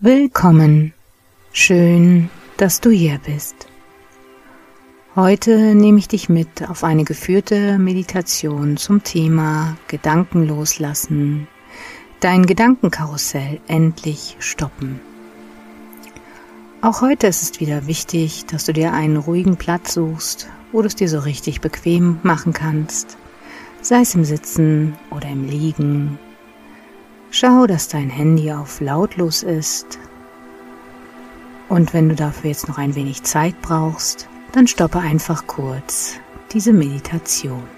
Willkommen. Schön, dass du hier bist. Heute nehme ich dich mit auf eine geführte Meditation zum Thema Gedanken loslassen, dein Gedankenkarussell endlich stoppen. Auch heute ist es wieder wichtig, dass du dir einen ruhigen Platz suchst, wo du es dir so richtig bequem machen kannst, sei es im Sitzen oder im Liegen. Schau, dass dein Handy auf lautlos ist. Und wenn du dafür jetzt noch ein wenig Zeit brauchst, dann stoppe einfach kurz diese Meditation.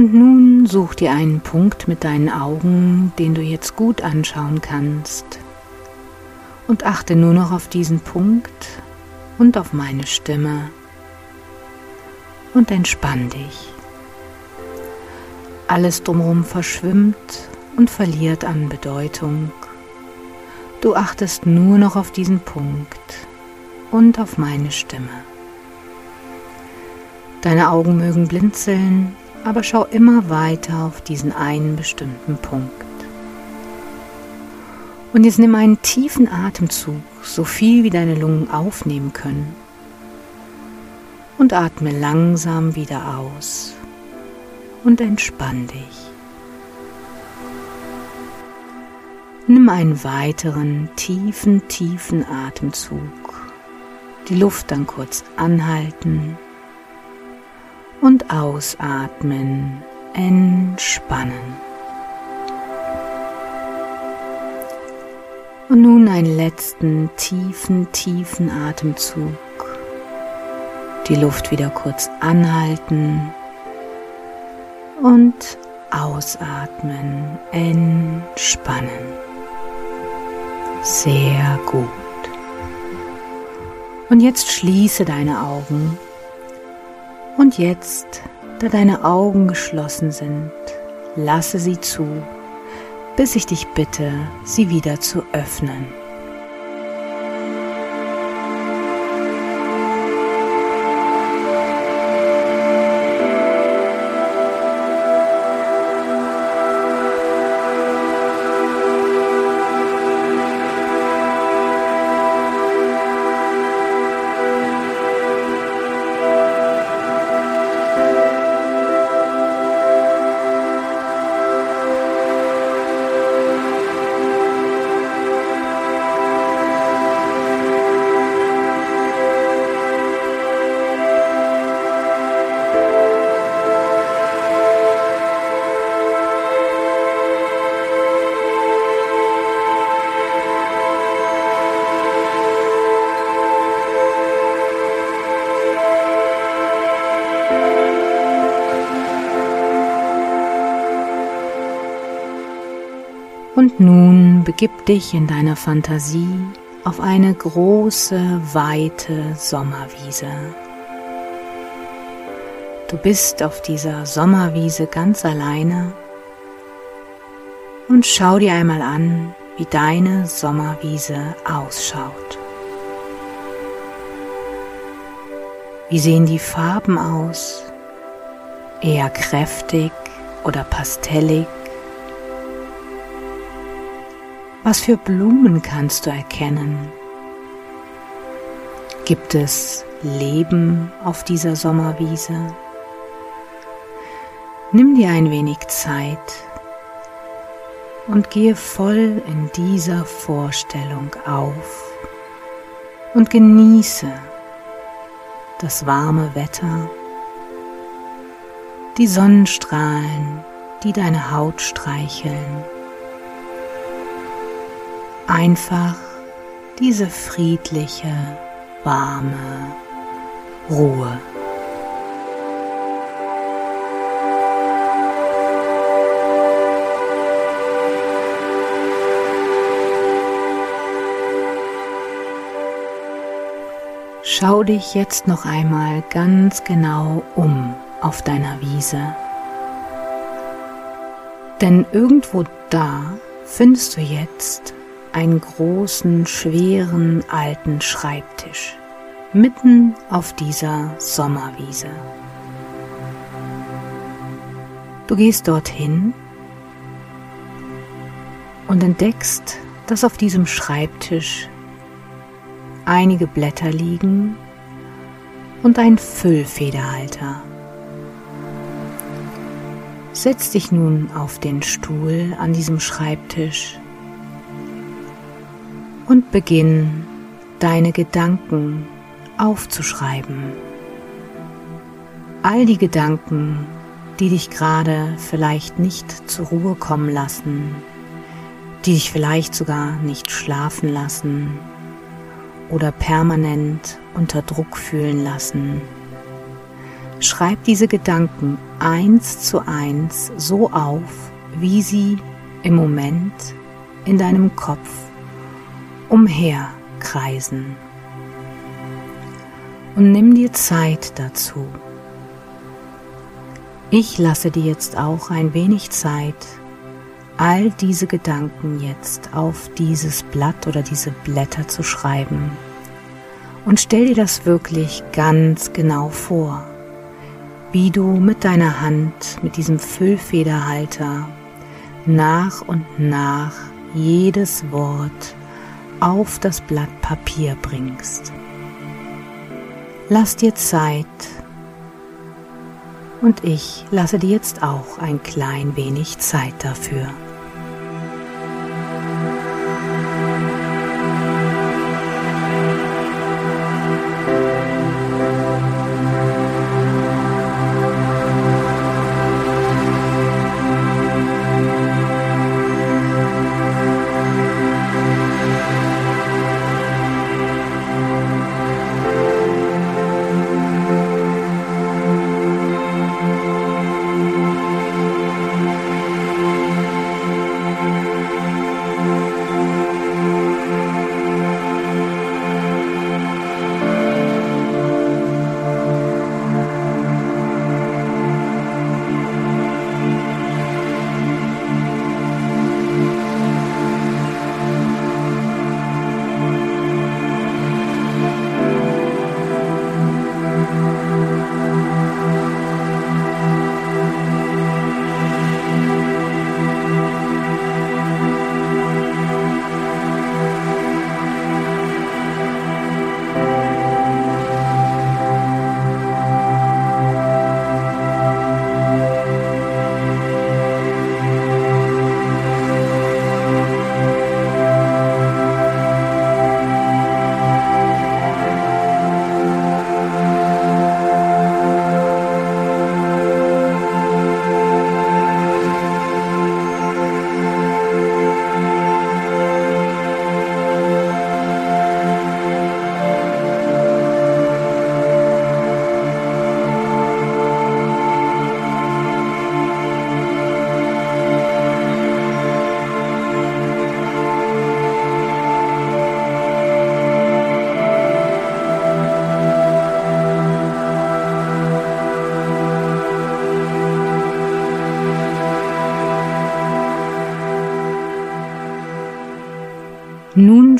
Und nun such dir einen Punkt mit deinen Augen, den du jetzt gut anschauen kannst. Und achte nur noch auf diesen Punkt und auf meine Stimme. Und entspann dich. Alles drumherum verschwimmt und verliert an Bedeutung. Du achtest nur noch auf diesen Punkt und auf meine Stimme. Deine Augen mögen blinzeln aber schau immer weiter auf diesen einen bestimmten Punkt. Und jetzt nimm einen tiefen Atemzug, so viel wie deine Lungen aufnehmen können. Und atme langsam wieder aus und entspann dich. Nimm einen weiteren tiefen, tiefen Atemzug. Die Luft dann kurz anhalten und ausatmen, entspannen. Und nun einen letzten tiefen, tiefen Atemzug. Die Luft wieder kurz anhalten und ausatmen, entspannen. Sehr gut. Und jetzt schließe deine Augen und jetzt, da deine Augen geschlossen sind, lasse sie zu, bis ich dich bitte, sie wieder zu öffnen. Begib dich in deiner Fantasie auf eine große, weite Sommerwiese. Du bist auf dieser Sommerwiese ganz alleine und schau dir einmal an, wie deine Sommerwiese ausschaut. Wie sehen die Farben aus? Eher kräftig oder pastellig? Was für Blumen kannst du erkennen? Gibt es Leben auf dieser Sommerwiese? Nimm dir ein wenig Zeit und gehe voll in dieser Vorstellung auf und genieße das warme Wetter, die Sonnenstrahlen, die deine Haut streicheln. Einfach diese friedliche, warme Ruhe. Schau dich jetzt noch einmal ganz genau um auf deiner Wiese. Denn irgendwo da findest du jetzt einen großen, schweren, alten Schreibtisch mitten auf dieser Sommerwiese. Du gehst dorthin und entdeckst, dass auf diesem Schreibtisch einige Blätter liegen und ein Füllfederhalter. Setz dich nun auf den Stuhl an diesem Schreibtisch und beginn deine Gedanken aufzuschreiben. All die Gedanken, die dich gerade vielleicht nicht zur Ruhe kommen lassen, die dich vielleicht sogar nicht schlafen lassen oder permanent unter Druck fühlen lassen. Schreib diese Gedanken eins zu eins so auf, wie sie im Moment in deinem Kopf umherkreisen. Und nimm dir Zeit dazu. Ich lasse dir jetzt auch ein wenig Zeit, all diese Gedanken jetzt auf dieses Blatt oder diese Blätter zu schreiben. Und stell dir das wirklich ganz genau vor, wie du mit deiner Hand, mit diesem Füllfederhalter nach und nach jedes Wort auf das Blatt Papier bringst. Lass dir Zeit und ich lasse dir jetzt auch ein klein wenig Zeit dafür.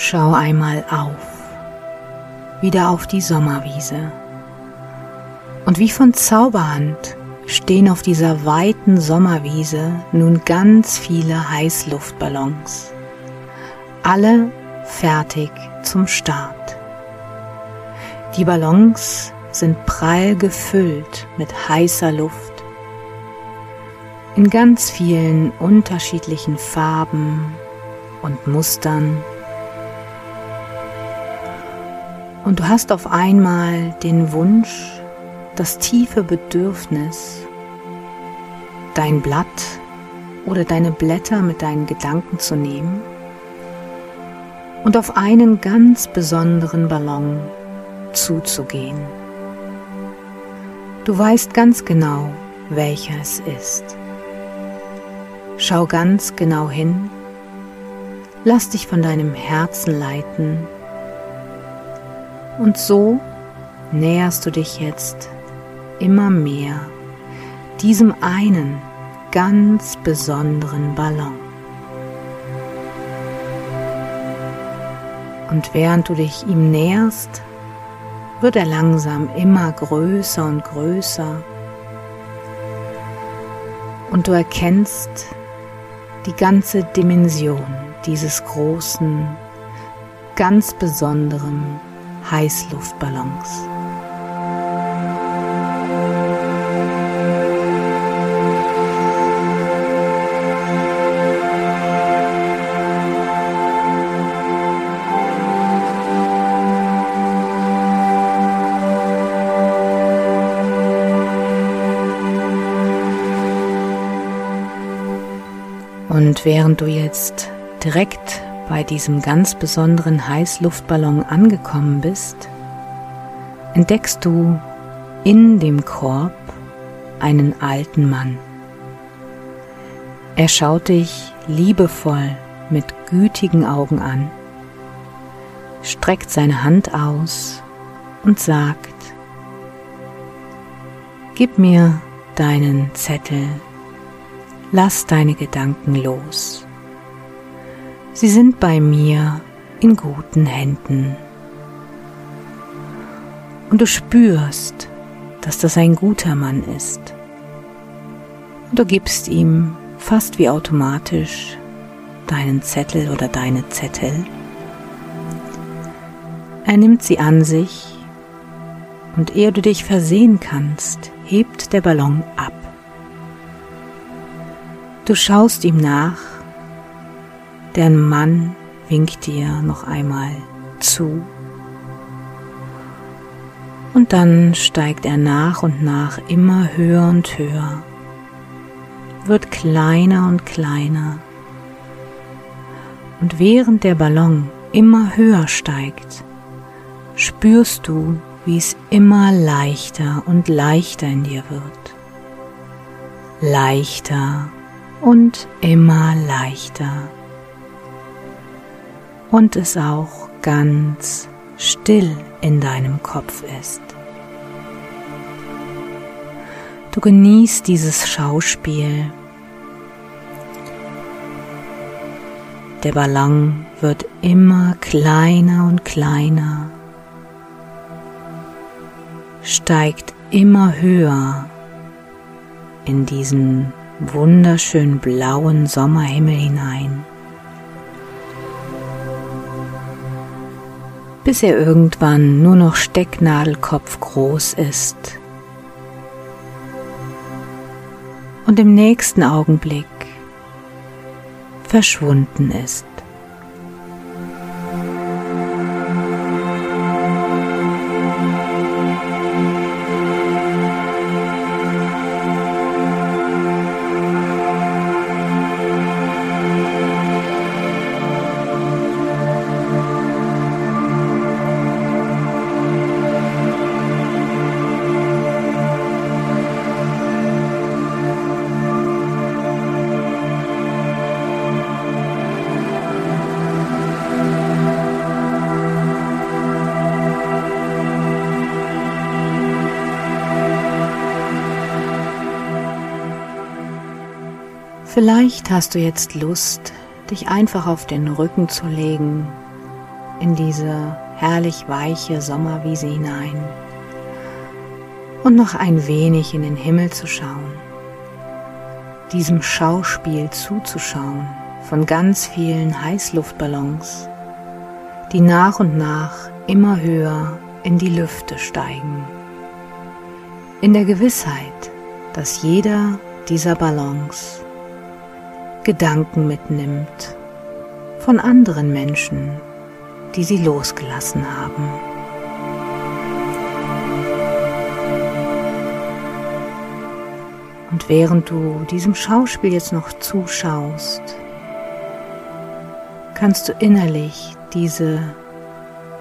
Schau einmal auf, wieder auf die Sommerwiese. Und wie von Zauberhand stehen auf dieser weiten Sommerwiese nun ganz viele Heißluftballons. Alle fertig zum Start. Die Ballons sind prall gefüllt mit heißer Luft. in ganz vielen unterschiedlichen Farben und Mustern. Und du hast auf einmal den Wunsch, das tiefe Bedürfnis, dein Blatt oder deine Blätter mit deinen Gedanken zu nehmen und auf einen ganz besonderen Ballon zuzugehen. Du weißt ganz genau, welcher es ist. Schau ganz genau hin, lass dich von deinem Herzen leiten und so näherst du dich jetzt immer mehr diesem einen ganz besonderen Ballon. Und während du dich ihm näherst, wird er langsam immer größer und größer. Und du erkennst die ganze Dimension dieses großen, ganz besonderen Heißluftballons. Und während du jetzt direkt bei diesem ganz besonderen Heißluftballon angekommen bist, entdeckst du in dem Korb einen alten Mann. Er schaut dich liebevoll mit gütigen Augen an, streckt seine Hand aus und sagt, Gib mir deinen Zettel Lass deine Gedanken los. Sie sind bei mir in guten Händen. Und du spürst, dass das ein guter Mann ist. Und du gibst ihm fast wie automatisch deinen Zettel oder deine Zettel. Er nimmt sie an sich und ehe du dich versehen kannst, hebt der Ballon ab. Du schaust ihm nach, der Mann winkt dir noch einmal zu und dann steigt er nach und nach immer höher und höher, wird kleiner und kleiner und während der Ballon immer höher steigt, spürst du, wie es immer leichter und leichter in dir wird. Leichter und immer leichter. Und es auch ganz still in deinem Kopf ist. Du genießt dieses Schauspiel. Der Ballon wird immer kleiner und kleiner, steigt immer höher in diesen wunderschönen blauen Sommerhimmel hinein, bis er irgendwann nur noch Stecknadelkopf groß ist und im nächsten Augenblick verschwunden ist. Vielleicht hast du jetzt Lust, dich einfach auf den Rücken zu legen, in diese herrlich weiche Sommerwiese hinein und noch ein wenig in den Himmel zu schauen, diesem Schauspiel zuzuschauen von ganz vielen Heißluftballons, die nach und nach immer höher in die Lüfte steigen, in der Gewissheit, dass jeder dieser Balance Gedanken mitnimmt von anderen Menschen, die sie losgelassen haben. Und während du diesem Schauspiel jetzt noch zuschaust, kannst du innerlich diese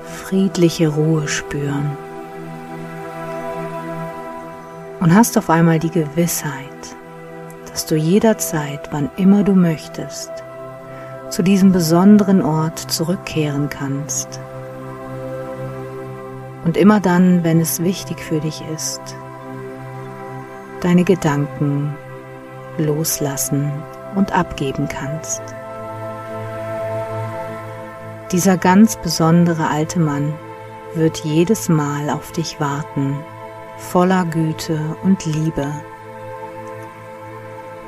friedliche Ruhe spüren und hast auf einmal die Gewissheit, dass du jederzeit, wann immer du möchtest, zu diesem besonderen Ort zurückkehren kannst. Und immer dann, wenn es wichtig für dich ist, deine Gedanken loslassen und abgeben kannst. Dieser ganz besondere alte Mann wird jedes Mal auf dich warten, voller Güte und Liebe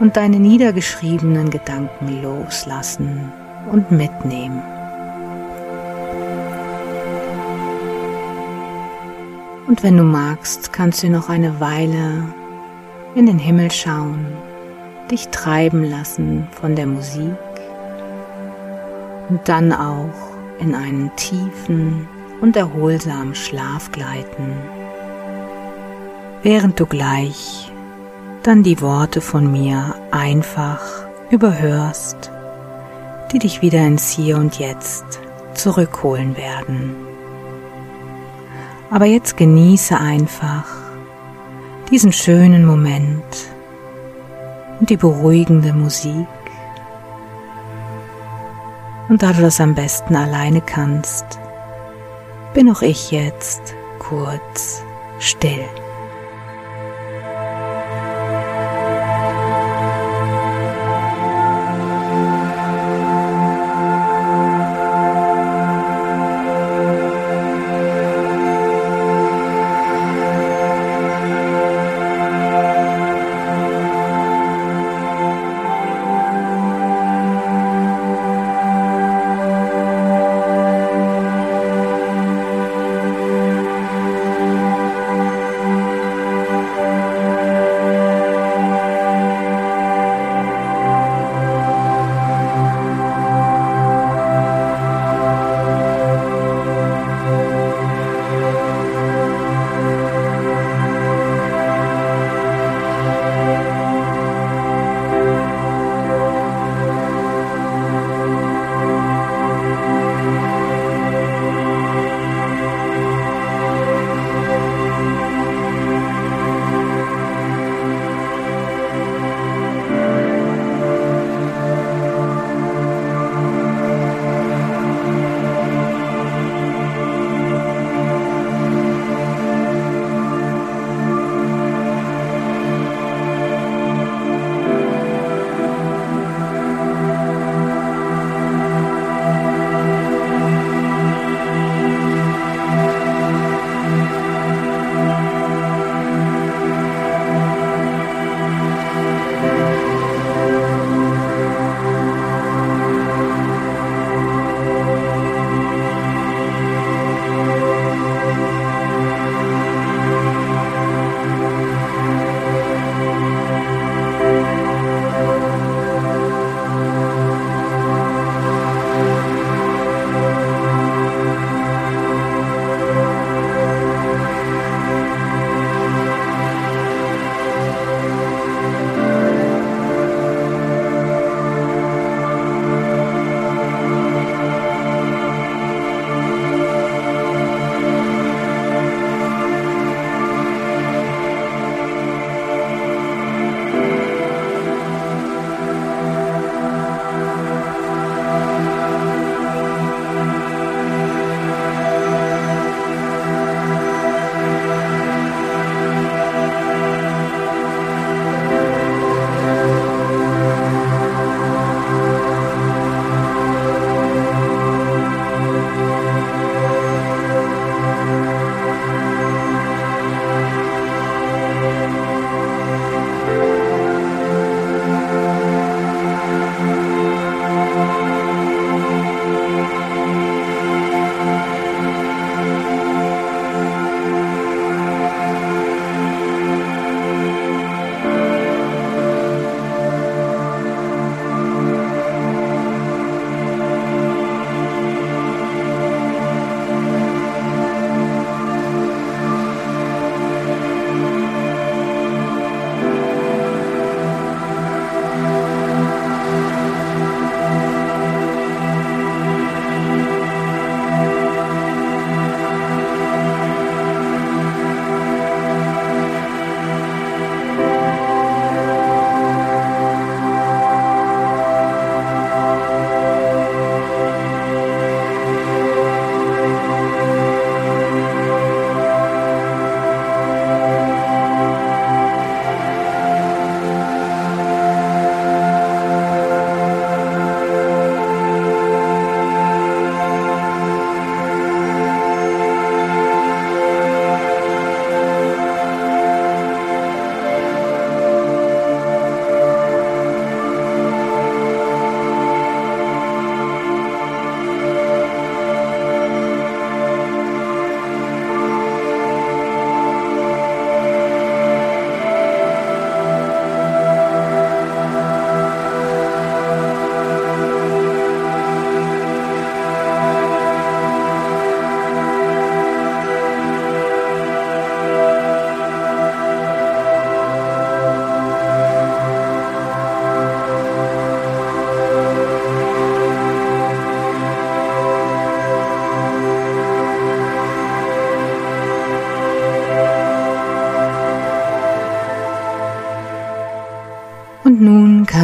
und deine niedergeschriebenen Gedanken loslassen und mitnehmen. Und wenn du magst, kannst du noch eine Weile in den Himmel schauen, dich treiben lassen von der Musik und dann auch in einen tiefen und erholsamen Schlaf gleiten, während du gleich dann die Worte von mir einfach überhörst, die dich wieder ins Hier und Jetzt zurückholen werden. Aber jetzt genieße einfach diesen schönen Moment und die beruhigende Musik. Und da du das am besten alleine kannst, bin auch ich jetzt kurz still.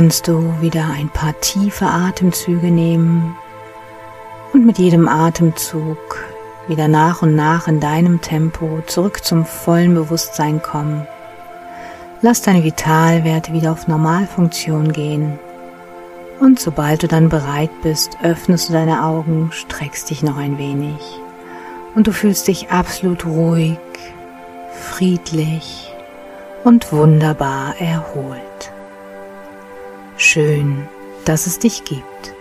Kannst du wieder ein paar tiefe Atemzüge nehmen und mit jedem Atemzug wieder nach und nach in deinem Tempo zurück zum vollen Bewusstsein kommen. Lass deine Vitalwerte wieder auf Normalfunktion gehen. Und sobald du dann bereit bist, öffnest du deine Augen, streckst dich noch ein wenig und du fühlst dich absolut ruhig, friedlich und wunderbar erholt. Schön, dass es dich gibt.